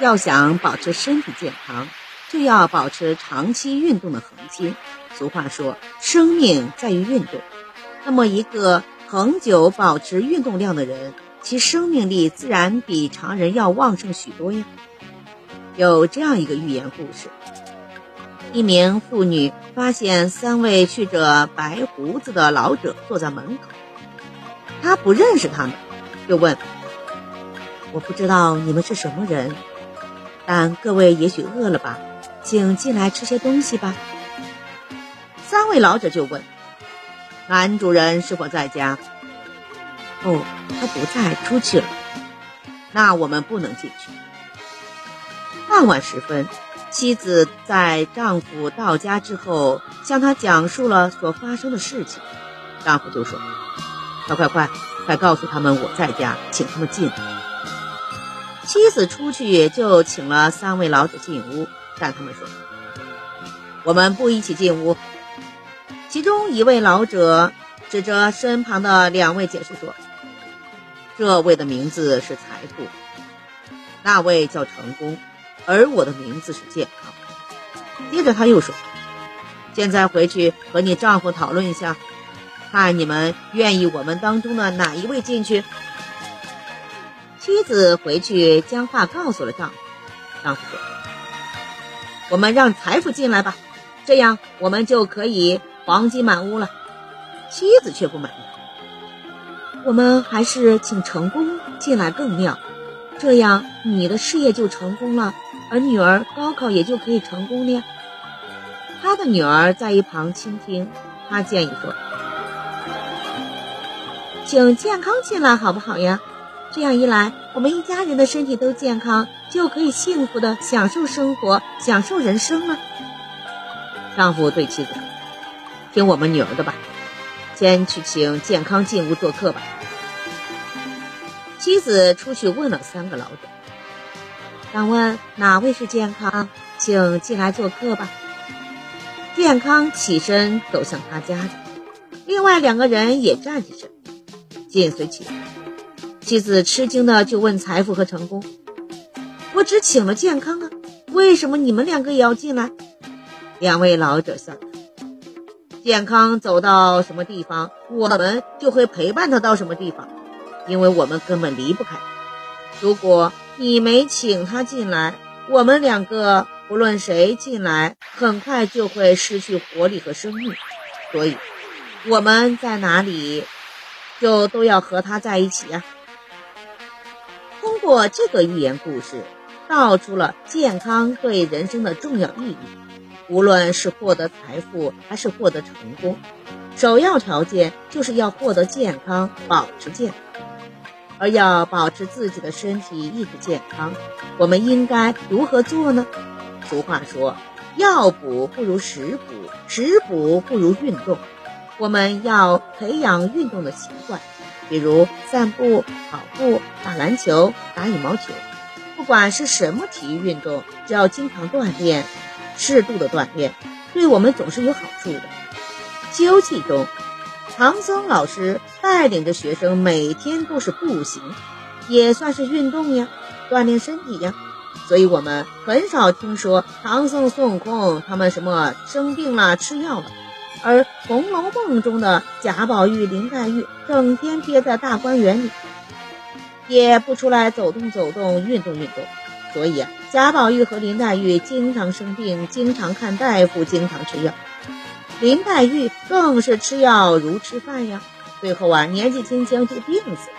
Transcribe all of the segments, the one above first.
要想保持身体健康，就要保持长期运动的恒心。俗话说，生命在于运动。那么，一个恒久保持运动量的人，其生命力自然比常人要旺盛许多呀。有这样一个寓言故事：一名妇女发现三位蓄着白胡子的老者坐在门口，她不认识他们，就问：“我不知道你们是什么人，但各位也许饿了吧，请进来吃些东西吧。”三位老者就问：“男主人是否在家？”“哦，他不在，出去了。”“那我们不能进去。”傍晚时分，妻子在丈夫到家之后，向他讲述了所发生的事情。丈夫就说：“快快快，快告诉他们我在家，请他们进来。”妻子出去就请了三位老者进屋，但他们说：“我们不一起进屋。”其中一位老者指着身旁的两位解释说：“这位的名字是财富，那位叫成功，而我的名字是健康。”接着他又说：“现在回去和你丈夫讨论一下，看你们愿意我们当中的哪一位进去。”妻子回去将话告诉了丈夫，丈夫说：“我们让财富进来吧，这样我们就可以。”黄金满屋了，妻子却不满意。我们还是请成功进来更妙，这样你的事业就成功了，而女儿高考也就可以成功了。他的女儿在一旁倾听，他建议说：“请健康进来好不好呀？这样一来，我们一家人的身体都健康，就可以幸福的享受生活，享受人生了。”丈夫对妻子说。听我们女儿的吧，先去请健康进屋做客吧。妻子出去问了三个老者，想问哪位是健康，请进来做客吧。健康起身走向他家，另外两个人也站起身，紧随其后。妻子吃惊的就问财富和成功：“我只请了健康啊，为什么你们两个也要进来？”两位老者笑。健康走到什么地方，我们就会陪伴他到什么地方，因为我们根本离不开。如果你没请他进来，我们两个不论谁进来，很快就会失去活力和生命。所以，我们在哪里，就都要和他在一起呀。通过这个寓言故事，道出了健康对人生的重要意义。无论是获得财富还是获得成功，首要条件就是要获得健康，保持健康。而要保持自己的身体一直健康，我们应该如何做呢？俗话说：“药补不如食补，食补不如运动。”我们要培养运动的习惯，比如散步、跑步、打篮球、打羽毛球。不管是什么体育运动，只要经常锻炼。适度的锻炼，对我们总是有好处的。《西游记》中，唐僧老师带领着学生每天都是步行，也算是运动呀，锻炼身体呀。所以我们很少听说唐僧、孙悟空他们什么生病了吃药了，而《红楼梦》中的贾宝玉、林黛玉整天憋在大观园里，也不出来走动走动、运动运动。所以啊，贾宝玉和林黛玉经常生病，经常看大夫，经常吃药。林黛玉更是吃药如吃饭呀，最后啊，年纪轻轻就病死了。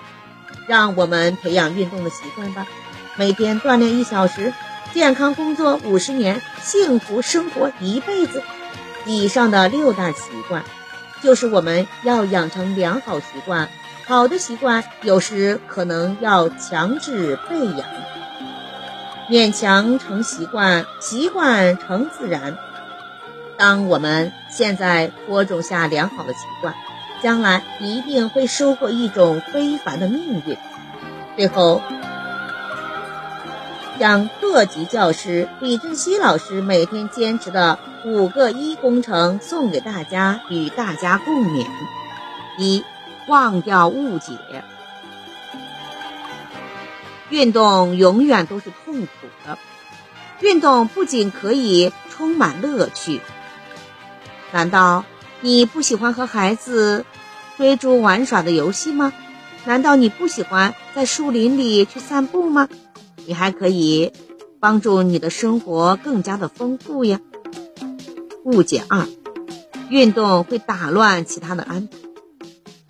让我们培养运动的习惯吧，每天锻炼一小时，健康工作五十年，幸福生活一辈子。以上的六大习惯，就是我们要养成良好习惯。好的习惯有时可能要强制被养。勉强成习惯，习惯成自然。当我们现在播种下良好的习惯，将来一定会收获一种非凡的命运。最后，将各级教师李振西老师每天坚持的五个一工程送给大家，与大家共勉：一、忘掉误解。运动永远都是痛苦的。运动不仅可以充满乐趣，难道你不喜欢和孩子追逐玩耍的游戏吗？难道你不喜欢在树林里去散步吗？你还可以帮助你的生活更加的丰富呀。误解二，运动会打乱其他的安排。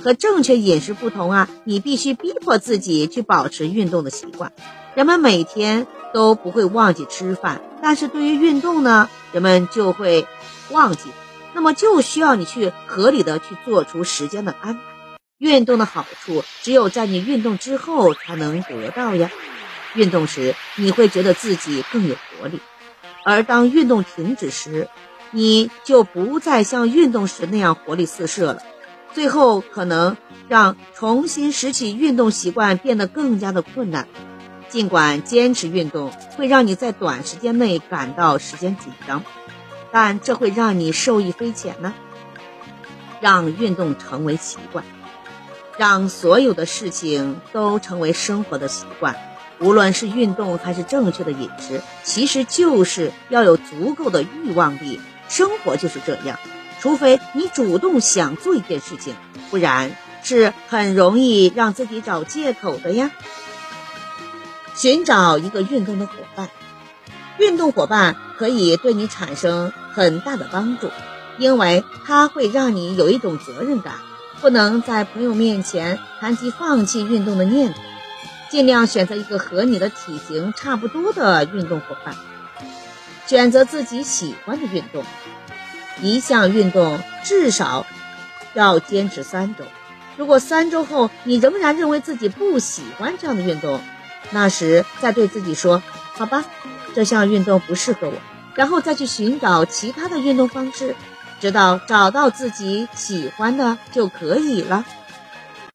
和正确饮食不同啊，你必须逼迫自己去保持运动的习惯。人们每天都不会忘记吃饭，但是对于运动呢，人们就会忘记。那么就需要你去合理的去做出时间的安排。运动的好处只有在你运动之后才能得到呀。运动时你会觉得自己更有活力，而当运动停止时，你就不再像运动时那样活力四射了。最后可能让重新拾起运动习惯变得更加的困难。尽管坚持运动会让你在短时间内感到时间紧张，但这会让你受益匪浅呢。让运动成为习惯，让所有的事情都成为生活的习惯。无论是运动还是正确的饮食，其实就是要有足够的欲望力。生活就是这样。除非你主动想做一件事情，不然是很容易让自己找借口的呀。寻找一个运动的伙伴，运动伙伴可以对你产生很大的帮助，因为它会让你有一种责任感，不能在朋友面前谈及放弃运动的念头。尽量选择一个和你的体型差不多的运动伙伴，选择自己喜欢的运动。一项运动至少要坚持三周。如果三周后你仍然认为自己不喜欢这样的运动，那时再对自己说：“好吧，这项运动不适合我。”然后再去寻找其他的运动方式，直到找到自己喜欢的就可以了。